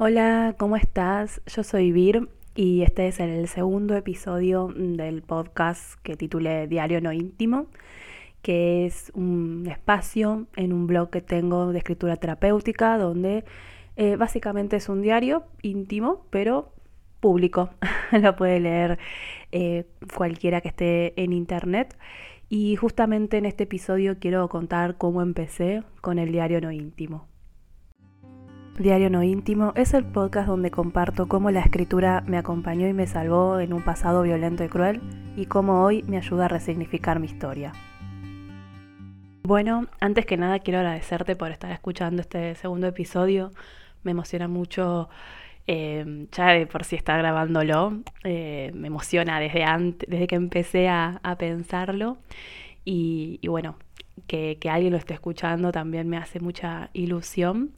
Hola, ¿cómo estás? Yo soy Vir y este es el segundo episodio del podcast que titulé Diario No Íntimo, que es un espacio en un blog que tengo de escritura terapéutica donde eh, básicamente es un diario íntimo, pero público. Lo puede leer eh, cualquiera que esté en internet. Y justamente en este episodio quiero contar cómo empecé con el diario no íntimo. Diario No Íntimo es el podcast donde comparto cómo la escritura me acompañó y me salvó en un pasado violento y cruel y cómo hoy me ayuda a resignificar mi historia. Bueno, antes que nada quiero agradecerte por estar escuchando este segundo episodio. Me emociona mucho, eh, ya de por si está grabándolo, eh, me emociona desde, antes, desde que empecé a, pensarlo. Y, bueno, que, que alguien lo esté escuchando también me hace mucha ilusión.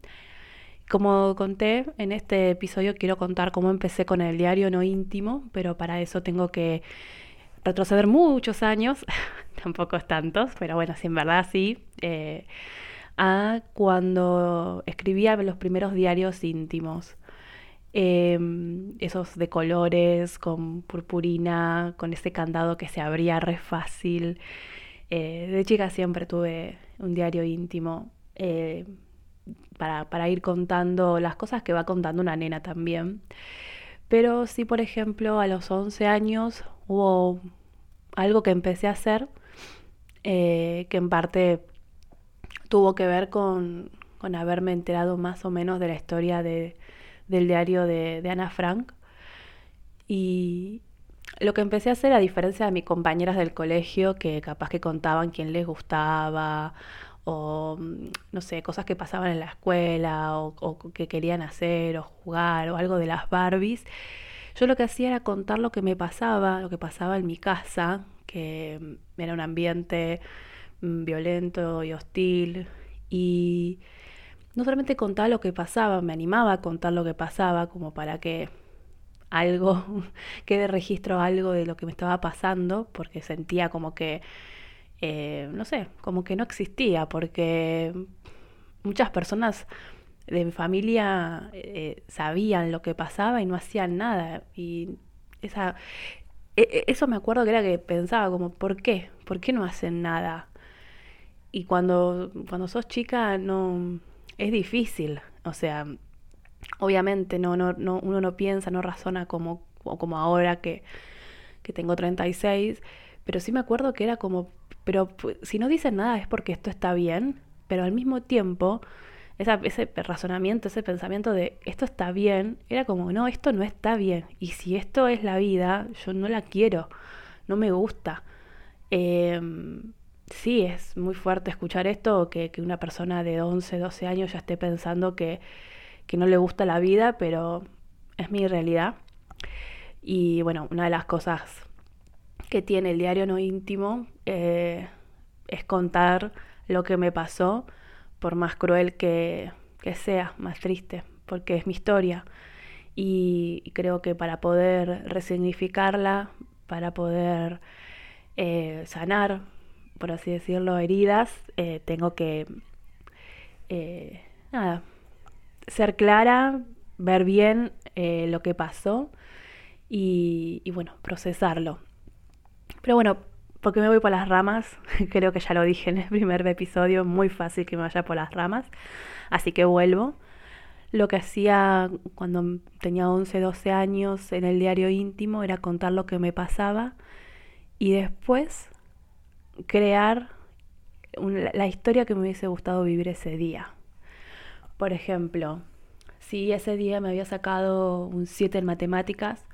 Como conté en este episodio, quiero contar cómo empecé con el diario no íntimo, pero para eso tengo que retroceder muchos años, tampoco es tantos, pero bueno, sí, en verdad sí, eh, a cuando escribía los primeros diarios íntimos. Em, esos de colores, con purpurina, con ese candado que se abría re fácil. Eh, de chica siempre tuve un diario íntimo. Eh, para, ir contando las cosas que va contando una nena también. Pero sí, por ejemplo, a los 11 años hubo algo que empecé a hacer eh, que en parte tuvo que ver con, haberme enterado más o menos de la historia de, del diario de, de Ana Frank. Y lo que empecé a hacer, a diferencia de mis compañeras del colegio, que capaz que contaban quién les gustaba o mm, no sé, cosas que pasaban en la escuela o, que querían hacer o jugar o algo de las Barbies. Yo lo que hacía era contar lo que me pasaba, lo que pasaba en mi casa, que mm, era un ambiente mm, violento y hostil y no solamente contaba lo que pasaba, me animaba a contar lo que pasaba como para que algo quede registro algo de lo que me estaba pasando, porque sentía como que eh, no sé, como que no existía, porque muchas personas de mi familia eh, sabían lo que pasaba y no hacían nada. Y esa, e, e, eso me acuerdo que era que pensaba como, ¿por qué? ¿Por qué no hacen nada? Y cuando, cuando sos chica no es difícil, o sea, obviamente no, no, no, uno no piensa, no razona como, como ahora que, que tengo 36, pero sí me acuerdo que era como, pero si no dicen nada es porque esto está bien, pero al mismo tiempo ese razonamiento, ese pensamiento de esto está bien, era como, no, esto no está bien. Y si esto es la vida, yo no la quiero, no me gusta. Em, sí, es muy fuerte escuchar esto, que, que, una persona de 11, 12 años ya esté pensando que, que no le gusta la vida, pero es mi realidad. Y bueno, una de las cosas que tiene el diario no íntimo eh, es contar lo que me pasó, por más cruel que, sea, más triste, porque es mi historia. Y, creo que para poder resignificarla, para poder eh, sanar, por así decirlo, heridas, eh, tengo que nada, ser clara, ver bien lo que pasó y, y bueno, procesarlo. Pero bueno, porque me voy por las ramas, creo que ya lo dije en el primer episodio, muy fácil que me vaya por las ramas, así que vuelvo. Lo que hacía cuando tenía 11, 12 años en el diario íntimo era contar lo que me pasaba y después crear la historia que me hubiese gustado vivir ese día. Por ejemplo, si ese día me había sacado un 7 en matemáticas,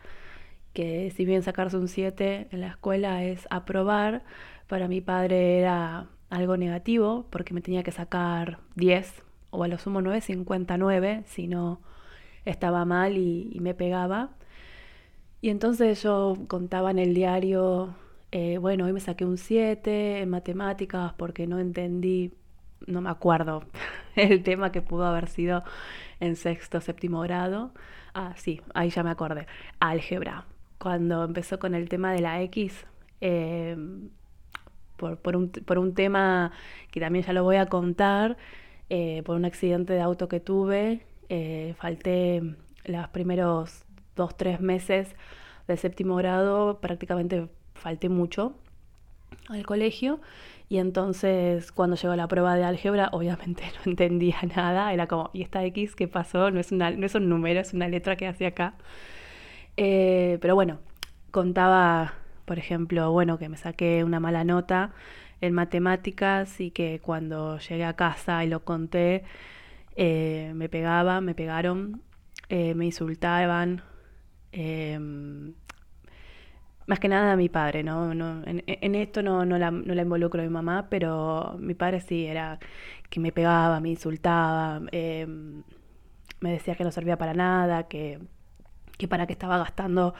que si bien sacarse un 7 en la escuela es aprobar, para mi padre era algo negativo porque me tenía que sacar 10 o a lo sumo 9,59 si no estaba mal y, me pegaba. Y entonces yo contaba en el diario, eh, bueno, hoy me saqué un 7 en matemáticas porque no entendí, no me acuerdo el tema que pudo haber sido en sexto, séptimo grado. Ah, sí, ahí ya me acordé. Álgebra cuando empezó con el tema de la X, em, por, un, tema que también ya lo voy a contar, eh, por un accidente de auto que tuve Eh, falté los primeros dos, tres meses del séptimo grado, prácticamente falté mucho al colegio y entonces cuando llegó la prueba de álgebra obviamente no entendía nada, era como, ¿y esta X qué pasó? No es, una, no es un número, es una letra que hace acá. Eh, pero bueno, contaba, por ejemplo, bueno, que me saqué una mala nota en matemáticas y que cuando llegué a casa y lo conté, eh, me pegaban, me pegaron, eh, me insultaban. Em, más que nada a mi padre, ¿no? en, esto no, no, la, no la involucro a mi mamá, pero mi padre sí, era que me pegaba, me insultaba, em, me decía que no servía para nada, que, que para qué estaba gastando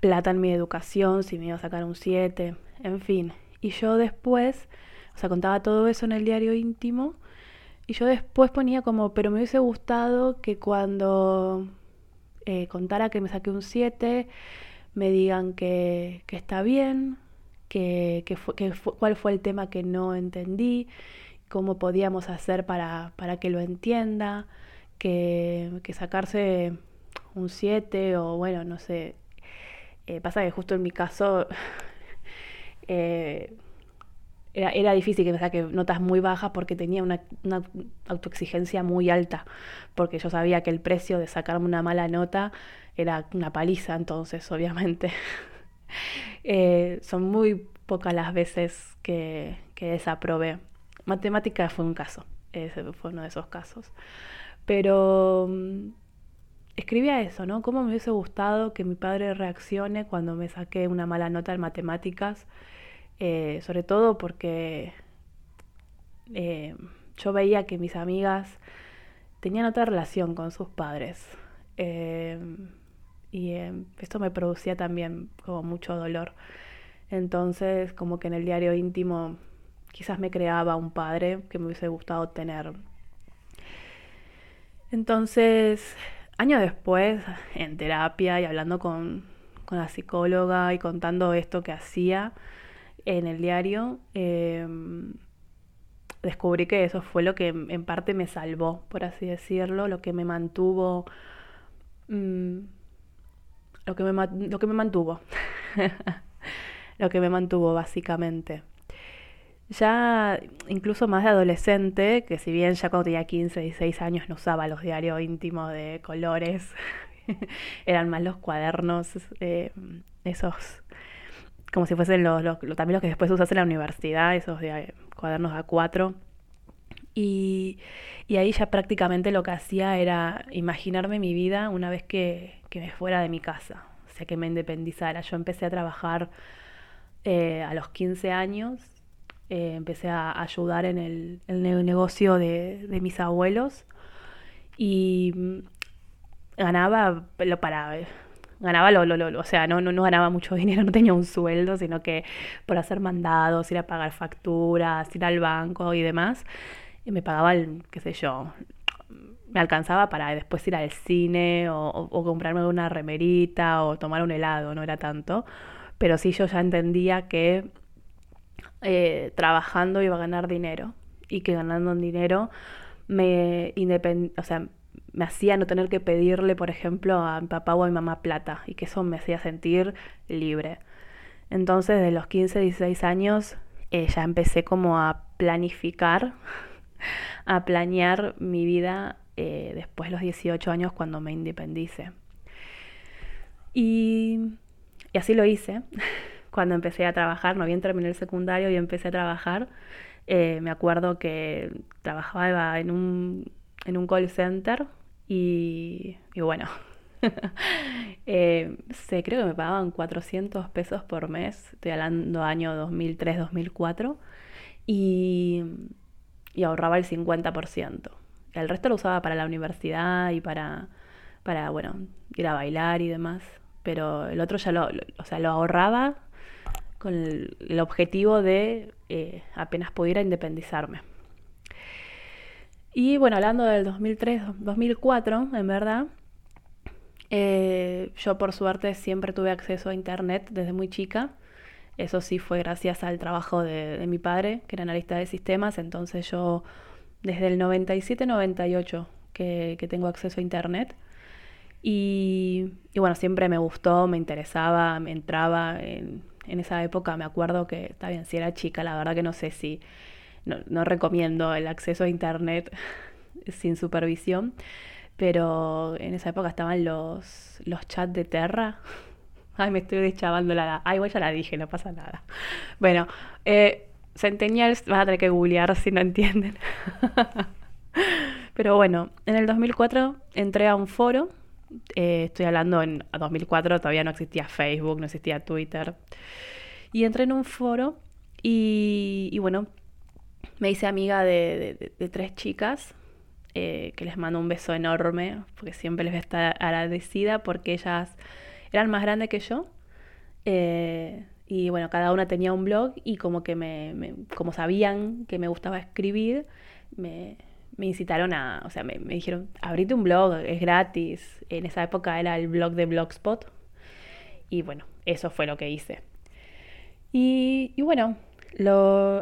plata en mi educación si me iba a sacar un 7, en fin. Y yo después, o sea, contaba todo eso en el diario íntimo, y yo después ponía como, pero me hubiese gustado que cuando eh, contara que me saqué un 7, me digan que, está bien, que, cuál fue el tema que no entendí, cómo podíamos hacer para, para que lo entienda, que, sacarse un 7 o bueno, no sé. Eh, pasa que justo en mi caso eh, era, era, difícil que me saque notas muy bajas porque tenía una, una, autoexigencia muy alta, porque yo sabía que el precio de sacarme una mala nota era una paliza entonces, obviamente. Eh, son muy pocas las veces que, que desaprobé. Matemática fue un caso, ese fue uno de esos casos. Pero mm, escribía eso, ¿no? ¿Cómo me hubiese gustado que mi padre reaccione cuando me saqué una mala nota en matemáticas? Eh, sobre todo porque eh, yo veía que mis amigas tenían otra relación con sus padres. Y eh, esto me producía también como mucho dolor. Entonces, como que en el diario íntimo quizás me creaba un padre que me hubiese gustado tener. Entonces, años después, en terapia y hablando con, con la psicóloga y contando esto que hacía en el diario, em, descubrí que eso fue lo que en parte me salvó, por así decirlo, lo que me mantuvo... Mm, me, lo que me mantuvo. lo que me mantuvo básicamente. Ya incluso más de adolescente, que si bien ya cuando tenía 15, 16 años no usaba los diarios íntimos de colores, eran más los cuadernos, eh, esos, como si fuesen los, también los que después usas en la universidad, esos de, cuadernos A4. Y, y, ahí ya prácticamente lo que hacía era imaginarme mi vida una vez que, que me fuera de mi casa, o sea, que me independizara. Yo empecé a trabajar eh, a los 15 años, eh, empecé a ayudar en el, negocio de, mis abuelos y mm, ganaba lo para ganaba lo, lo, lo, o sea, no, no, no ganaba mucho dinero, no tenía un sueldo, sino que por hacer mandados, ir a pagar facturas, ir al banco y demás, y me pagaban, qué sé yo, me alcanzaba para después ir al cine o, comprarme una remerita o tomar un helado, no era tanto. Pero sí yo ya entendía que eh, trabajando iba a ganar dinero y que ganando dinero me o sea, me hacía no tener que pedirle, por ejemplo, a mi papá o a mi mamá plata y que eso me hacía sentir libre. Entonces, de los 15, 16 años, eh, ya empecé como a planificar, a planear mi vida eh, después de los 18 años cuando me independice. Y, así lo hice. Cuando empecé a trabajar, no bien terminé el secundario y empecé a trabajar, eh, me acuerdo que trabajaba en un, en un call center y, bueno, eh, sé, creo que me pagaban 400 pesos por mes, estoy hablando año 2003-2004, y, y ahorraba el 50%. El resto lo usaba para la universidad y para, para bueno, ir a bailar y demás. Pero el otro ya lo, o sea, lo ahorraba con el, objetivo de eh, apenas pudiera independizarme. Y bueno, hablando del 2003, 2004, en verdad, eh, yo por suerte siempre tuve acceso a Internet desde muy chica. Eso sí fue gracias al trabajo de, mi padre, que era analista de sistemas. Entonces yo desde el 97-98 que, tengo acceso a internet. Y, bueno, siempre me gustó, me interesaba, me entraba en, en, esa época. Me acuerdo que, está bien, si era chica, la verdad que no sé si, no, recomiendo el acceso a internet sin supervisión, pero en esa época estaban los, los chats de Terra. Ay, me estoy deschavando la... Ay, bueno, ya la dije, no pasa nada. Bueno, eh, Centennials vas a tener que googlear si no entienden. Pero bueno, en el 2004 entré a un foro. Eh, estoy hablando en 2004, todavía no existía Facebook, no existía Twitter. Y entré en un foro y, bueno, me hice amiga de tres chicas eh, que les mando un beso enorme, porque siempre les voy a estar agradecida porque ellas eran más grandes que yo. Eh, y bueno, cada una tenía un blog y como que me, como sabían que me gustaba escribir, me, incitaron a, o sea, me, dijeron, abrite un blog, es gratis. En esa época era el blog de Blogspot. Y bueno, eso fue lo que hice. Y, bueno,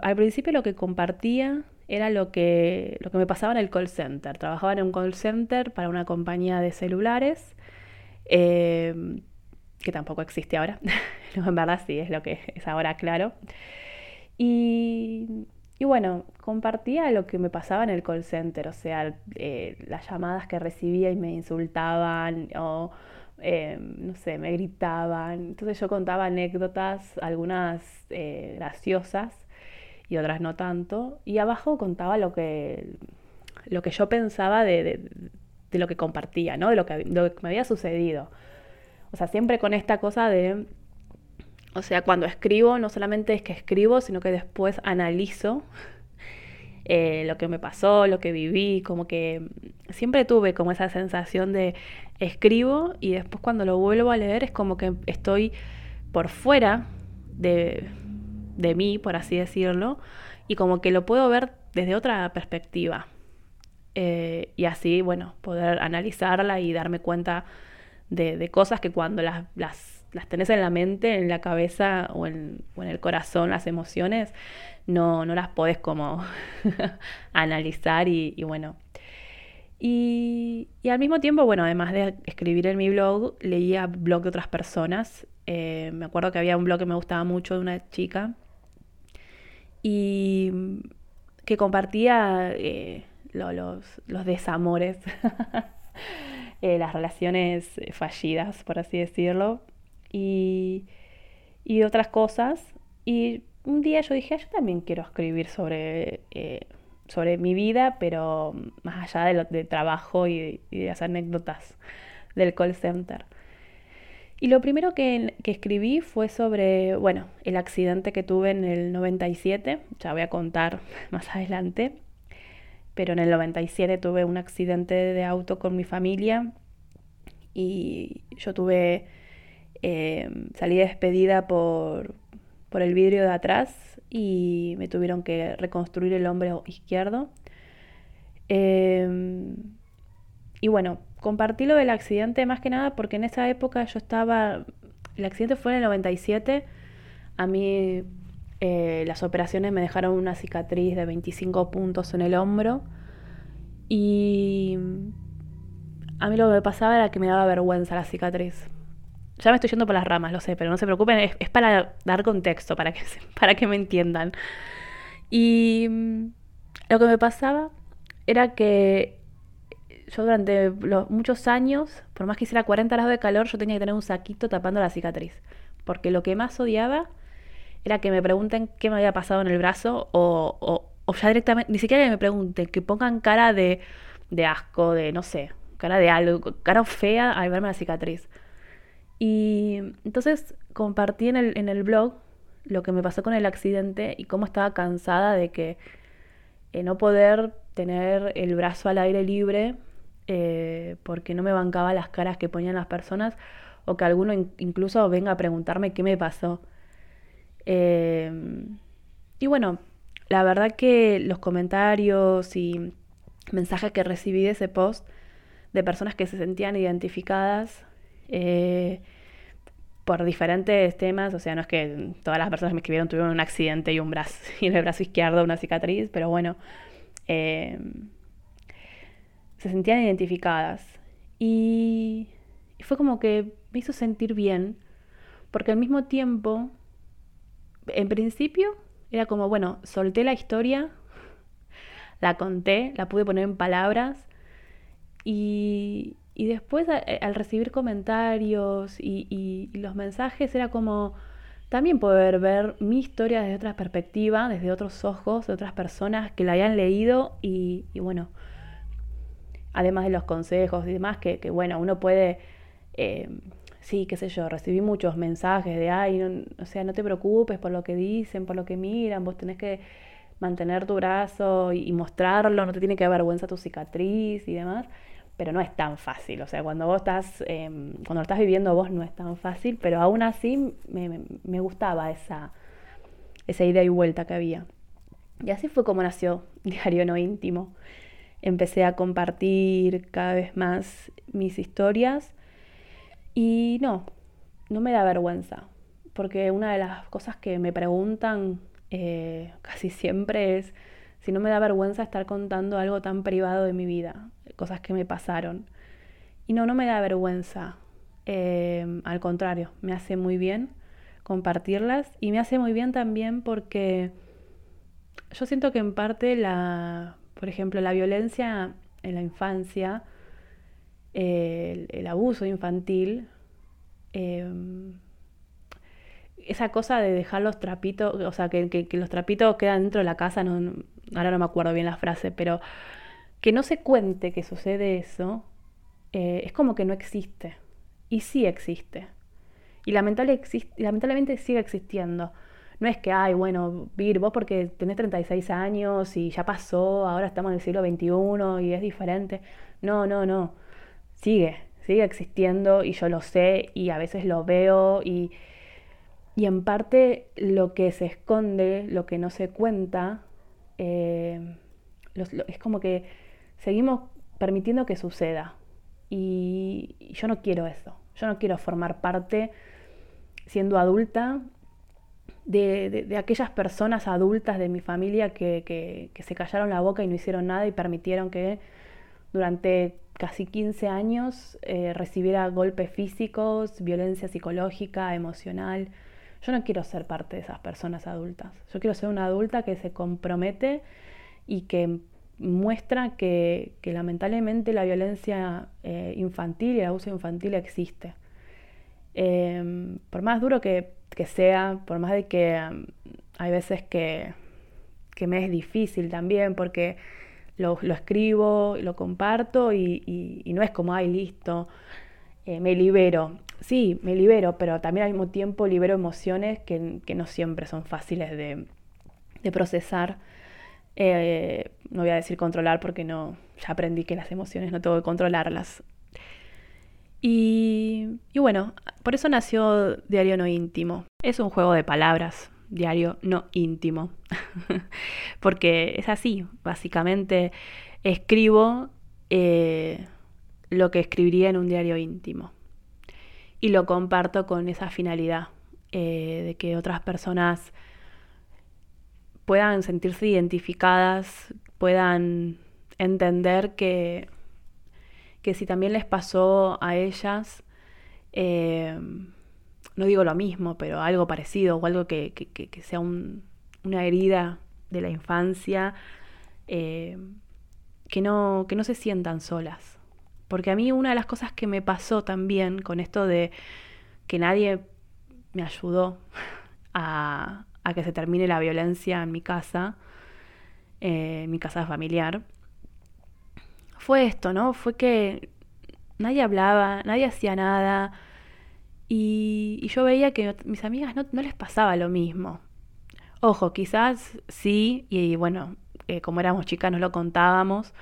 al principio lo que compartía era lo que, lo que me pasaba en el call center. Trabajaba en un call center para una compañía de celulares, em, que tampoco existe ahora. no, en verdad sí, es lo que es ahora, claro. Y, y bueno, compartía lo que me pasaba en el call center, o sea, eh, las llamadas que recibía y me insultaban o, em, no sé, me gritaban. Entonces yo contaba anécdotas, algunas eh, graciosas y otras no tanto. Y abajo contaba lo que, lo que yo pensaba de, de, lo que compartía, ¿no? De lo que, lo que me había sucedido. O sea, siempre con esta cosa de, o sea, cuando escribo, no solamente es que escribo, sino que después analizo eh, lo que me pasó, lo que viví, como que siempre tuve como esa sensación de escribo y después cuando lo vuelvo a leer es como que estoy por fuera de, de mí, por así decirlo, y como que lo puedo ver desde otra perspectiva. Eh, y así, bueno, poder analizarla y darme cuenta de, cosas que cuando las, las, tenés en la mente, en la cabeza o en, el corazón, las emociones, no, no las podés como analizar y, bueno. Y, al mismo tiempo, bueno, además de escribir en mi blog, leía blog de otras personas. Eh, me acuerdo que había un blog que me gustaba mucho de una chica y que compartía eh, los, desamores, eh, las relaciones fallidas, por así decirlo, y, otras cosas. Y un día yo dije, yo también quiero escribir sobre, eh, sobre mi vida, pero más allá de, lo, de trabajo y, y las anécdotas del call center. Y lo primero que, escribí fue sobre, bueno, el accidente que tuve en el 97, ya voy a contar más adelante, pero en el 97 tuve un accidente de auto con mi familia y yo tuve, eh, salí despedida por, por el vidrio de atrás y me tuvieron que reconstruir el hombro izquierdo. Em, y bueno, compartí lo del accidente más que nada porque en esa época yo estaba, el accidente fue en el 97, a mí eh, las operaciones me dejaron una cicatriz de 25 puntos en el hombro y a mí lo que me pasaba era que me daba vergüenza la cicatriz. Ya me estoy yendo por las ramas, lo sé, pero no se preocupen, es, para dar contexto, para que, para que me entiendan. Y mm, lo que me pasaba era que yo durante muchos años, por más que hiciera 40 grados de calor, yo tenía que tener un saquito tapando la cicatriz. Porque lo que más odiaba era que me pregunten qué me había pasado en el brazo o, o, ya directamente, ni siquiera que me pregunten, que pongan cara de, de asco, de no sé, cara de algo, cara fea al verme la cicatriz. Y entonces compartí en el, en el blog lo que me pasó con el accidente y cómo estaba cansada de que eh, no poder tener el brazo al aire libre eh, porque no me bancaba las caras que ponían las personas o que alguno incluso venga a preguntarme qué me pasó. Eh, y bueno, la verdad que los comentarios y mensajes que recibí de ese post de personas que se sentían identificadas eh, por diferentes temas, o sea, no es que todas las personas que me escribieron tuvieron un accidente y un brazo, y en el brazo izquierdo una cicatriz, pero bueno, se sentían identificadas. Y fue como que me hizo sentir bien, porque al mismo tiempo, en principio, era como, bueno, solté la historia, la conté, la pude poner en palabras y, y después al recibir comentarios y, y, los mensajes era como también poder ver mi historia desde otra perspectiva, desde otros ojos, de otras personas que la hayan leído y, y bueno, además de los consejos y demás, que, bueno, uno puede, eh, sí, qué sé yo, recibí muchos mensajes de, ay, no, o sea, no te preocupes por lo que dicen, por lo que miran, vos tenés que mantener tu brazo y, mostrarlo, no te tiene que dar vergüenza tu cicatriz y demás, pero no es tan fácil, o sea, cuando vos estás, em, cuando estás viviendo vos no es tan fácil, pero aún así me, me gustaba esa, esa idea y vuelta que había. Y así fue como nació Diario No Íntimo empecé a compartir cada vez más mis historias y no, no me da vergüenza, porque una de las cosas que me preguntan eh, casi siempre es si no me da vergüenza estar contando algo tan privado de mi vida, cosas que me pasaron. Y no, no me da vergüenza, eh, al contrario, me hace muy bien compartirlas y me hace muy bien también porque yo siento que en parte la por ejemplo, la violencia en la infancia, el, abuso infantil, em, esa cosa de dejar los trapitos, o sea, que, los trapitos quedan dentro de la casa, no, ahora no me acuerdo bien la frase, pero que no se cuente que sucede eso, eh, es como que no existe. Y sí existe. Y lamentablemente sigue existiendo. No es que, ay, bueno, Vir, vos porque tenés 36 años y ya pasó, ahora estamos en el siglo XXI y es diferente. No, no, no. Sigue, sigue existiendo y yo lo sé y a veces lo veo y, y en parte lo que se esconde, lo que no se cuenta, eh, es como que seguimos permitiendo que suceda. y yo no quiero eso. Yo no quiero formar parte siendo adulta de, aquellas personas adultas de mi familia que, se callaron la boca y no hicieron nada y permitieron que durante casi 15 años eh, recibiera golpes físicos, violencia psicológica, emocional. Yo no quiero ser parte de esas personas adultas. Yo quiero ser una adulta que se compromete y que muestra que, lamentablemente la violencia eh, infantil y el abuso infantil existe. Em, por más duro que que sea, por más de que um, hay veces que, que, me es difícil también, porque lo, lo escribo, lo comparto y, y, no es como, ay, listo, eh, me libero. Sí, me libero, pero también al mismo tiempo libero emociones que, no siempre son fáciles de, de procesar. Eh, no voy a decir controlar porque no, ya aprendí que las emociones no tengo que controlarlas. Y, bueno, por eso nació Diario No Íntimo. Es un juego de palabras, diario no íntimo. Porque es así, básicamente escribo eh, lo que escribiría en un diario íntimo. Y lo comparto con esa finalidad eh, de que otras personas puedan sentirse identificadas, puedan entender que que si también les pasó a ellas, eh, no digo lo mismo, pero algo parecido o algo que, sea una herida de la infancia, eh, que, no, que no se sientan solas. Porque a mí una de las cosas que me pasó también con esto de que nadie me ayudó a, que se termine la violencia en mi casa, eh, mi casa familiar, fue esto, ¿no? Fue que nadie hablaba, nadie hacía nada y, yo veía que mis amigas no, les pasaba lo mismo. Ojo, quizás sí, y, bueno, eh, como éramos chicas no lo contábamos,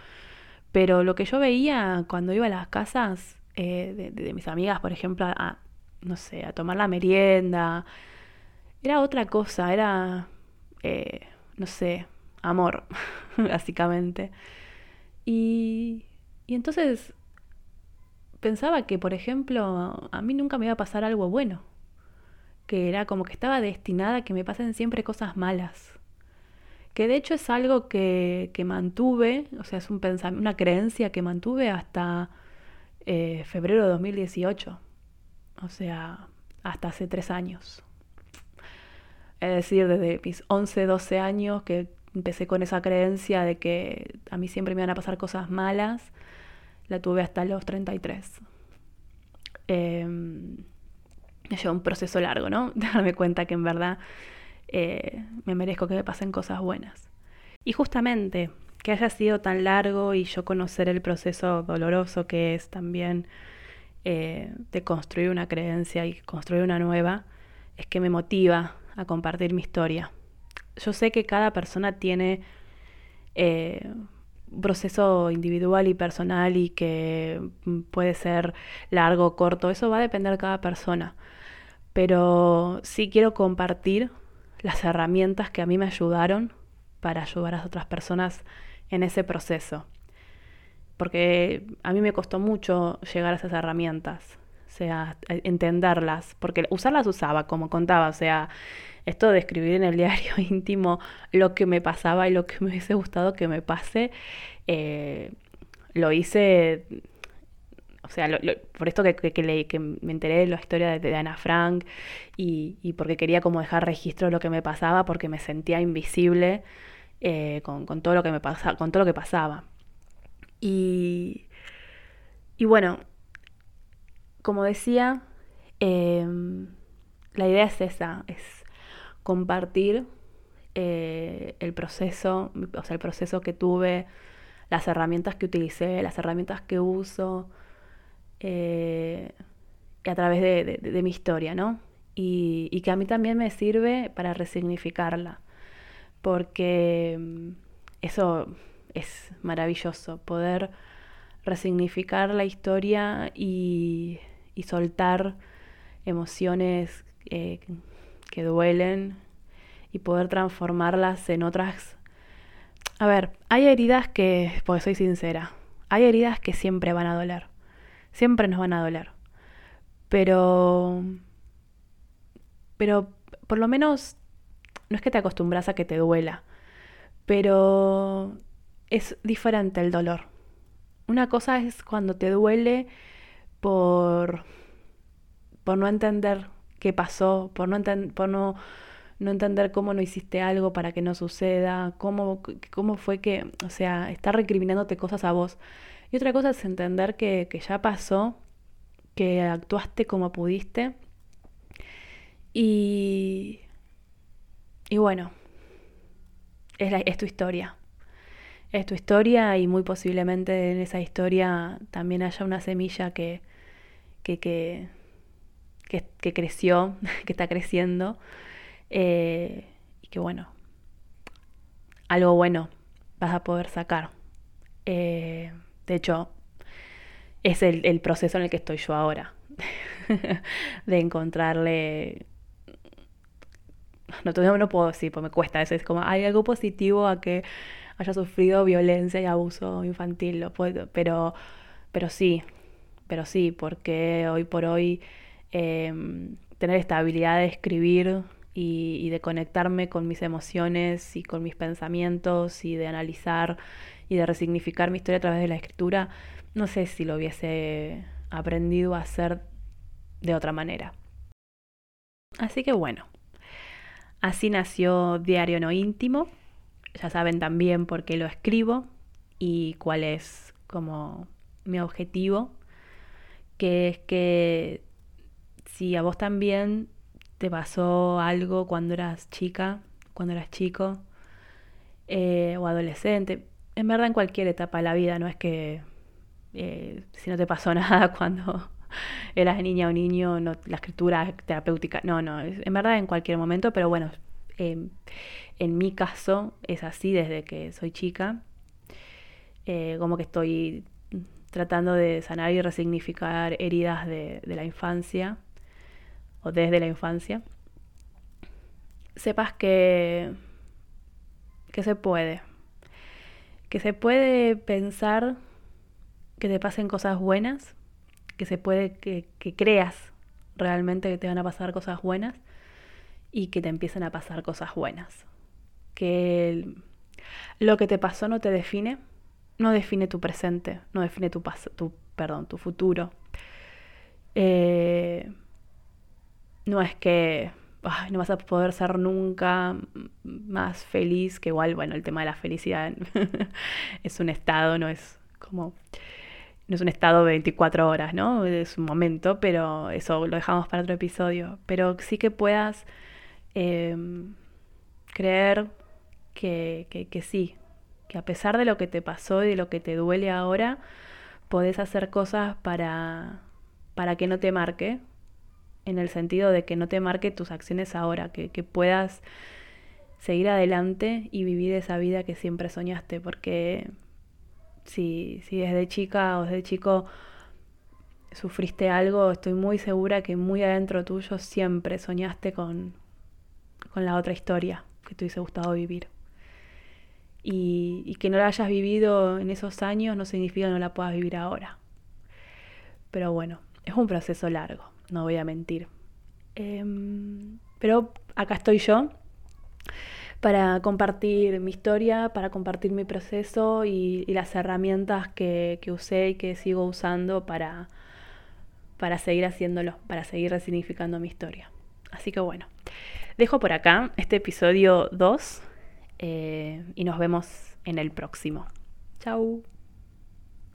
pero lo que yo veía cuando iba a las casas eh, de, mis amigas, por ejemplo, a, no sé, a tomar la merienda, era otra cosa, era, eh, no sé, amor, básicamente. Y, y entonces pensaba que, por ejemplo, a mí nunca me iba a pasar algo bueno, que era como que estaba destinada a que me pasen siempre cosas malas, que de hecho es algo que, mantuve, o sea, es un una creencia que mantuve hasta eh, febrero de 2018, o sea, hasta hace tres años. Es decir, desde mis 11, 12 años que empecé con esa creencia de que a mí siempre me van a pasar cosas malas, la tuve hasta los 33. Eh, me llevó un proceso largo, ¿no? Darme cuenta que en verdad eh, me merezco que me pasen cosas buenas. Y justamente que haya sido tan largo y yo conocer el proceso doloroso que es también eh, de construir una creencia y construir una nueva, es que me motiva a compartir mi historia. Yo sé que cada persona tiene eh, un proceso individual y personal y que puede ser largo o corto, eso va a depender de cada persona. Pero sí quiero compartir las herramientas que a mí me ayudaron para ayudar a otras personas en ese proceso. Porque a mí me costó mucho llegar a esas herramientas, o sea, entenderlas, porque usarlas usaba, como contaba, o sea, esto de escribir en el diario íntimo lo que me pasaba y lo que me hubiese gustado que me pase, eh, lo hice o sea, por esto que, que, me enteré de la historia de, Ana Frank y, porque quería como dejar registro de lo que me pasaba porque me sentía invisible eh, con, todo lo que me pasa, con todo lo que pasaba. Y, y bueno, como decía, em, la idea es esa, es compartir eh, el proceso, o sea, el proceso que tuve, las herramientas que utilicé, las herramientas que uso, eh, a través de, mi historia, ¿no? Y, que a mí también me sirve para resignificarla, porque mm, eso es maravilloso, poder resignificar la historia y, soltar emociones eh, que duelen y poder transformarlas en otras. A ver, hay heridas que, porque soy sincera, hay heridas que siempre van a doler siempre nos van a doler. Pero, pero por lo menos no es que te acostumbras a que te duela, pero es diferente el dolor. Una cosa es cuando te duele por, por no entender qué pasó, por no, por no, no entender cómo no hiciste algo para que no suceda, cómo, cómo fue que, o sea, estar recriminándote cosas a vos. Y otra cosa es entender que, ya pasó, que actuaste como pudiste. Y, y bueno, es, tu historia. Es tu historia y muy posiblemente en esa historia también haya una semilla que, que, que, que, creció, que está creciendo. Eh, y que bueno, algo bueno vas a poder sacar. Eh, de hecho, es el, proceso en el que estoy yo ahora. de encontrarle. No, no puedo decir, pues me cuesta. Es, es como, hay algo positivo a que haya sufrido violencia y abuso infantil. Lo pero, pero sí, pero sí, porque hoy por hoy em, tener esta habilidad de escribir y, de conectarme con mis emociones y con mis pensamientos y de analizar y de resignificar mi historia a través de la escritura, no sé si lo hubiese aprendido a hacer de otra manera. Así que bueno, así nació Diario No Íntimo. Ya saben también por qué lo escribo y cuál es como mi objetivo, que es que si a vos también te pasó algo cuando eras chica, cuando eras chico eh, o adolescente, en verdad en cualquier etapa de la vida, no es que eh, si no te pasó nada cuando eras niña o niño, la escritura terapéutica, no, no, en verdad en cualquier momento, pero bueno, em, en mi caso es así desde que soy chica, eh, como que estoy tratando de sanar y resignificar heridas de, de la infancia o desde la infancia. Sepas que, que se puede, que se puede pensar que te pasen cosas buenas, que se puede que, creas realmente que te van a pasar cosas buenas y que te empiecen a pasar cosas buenas. que lo que te pasó no te define, no define tu presente, no define tu, tu, perdón, tu futuro. Eh, no es que no vas a poder ser nunca más feliz, que igual, bueno, el tema de la felicidad es un estado, no es como, no es un estado de 24 horas, ¿no? Es un momento, pero eso lo dejamos para otro episodio. Pero sí que puedas em, creer que, que, que sí, que a pesar de lo que te pasó y de lo que te duele ahora, podés hacer cosas para, para que no te marque, en el sentido de que no te marque tus acciones ahora, que, puedas seguir adelante y vivir esa vida que siempre soñaste, porque si, si desde chica o desde chico sufriste algo, estoy muy segura que muy adentro tuyo siempre soñaste con, con la otra historia que te hubiese gustado vivir. Y, y, que no la hayas vivido en esos años no significa que no la puedas vivir ahora. Pero bueno, es un proceso largo no voy a mentir. Em, pero acá estoy yo para compartir mi historia, para compartir mi proceso y, las herramientas que, usé y que sigo usando para, para seguir haciéndolo, para seguir resignificando mi historia. Así que bueno, dejo por acá este episodio 2 eh, y nos vemos en el próximo. Chau.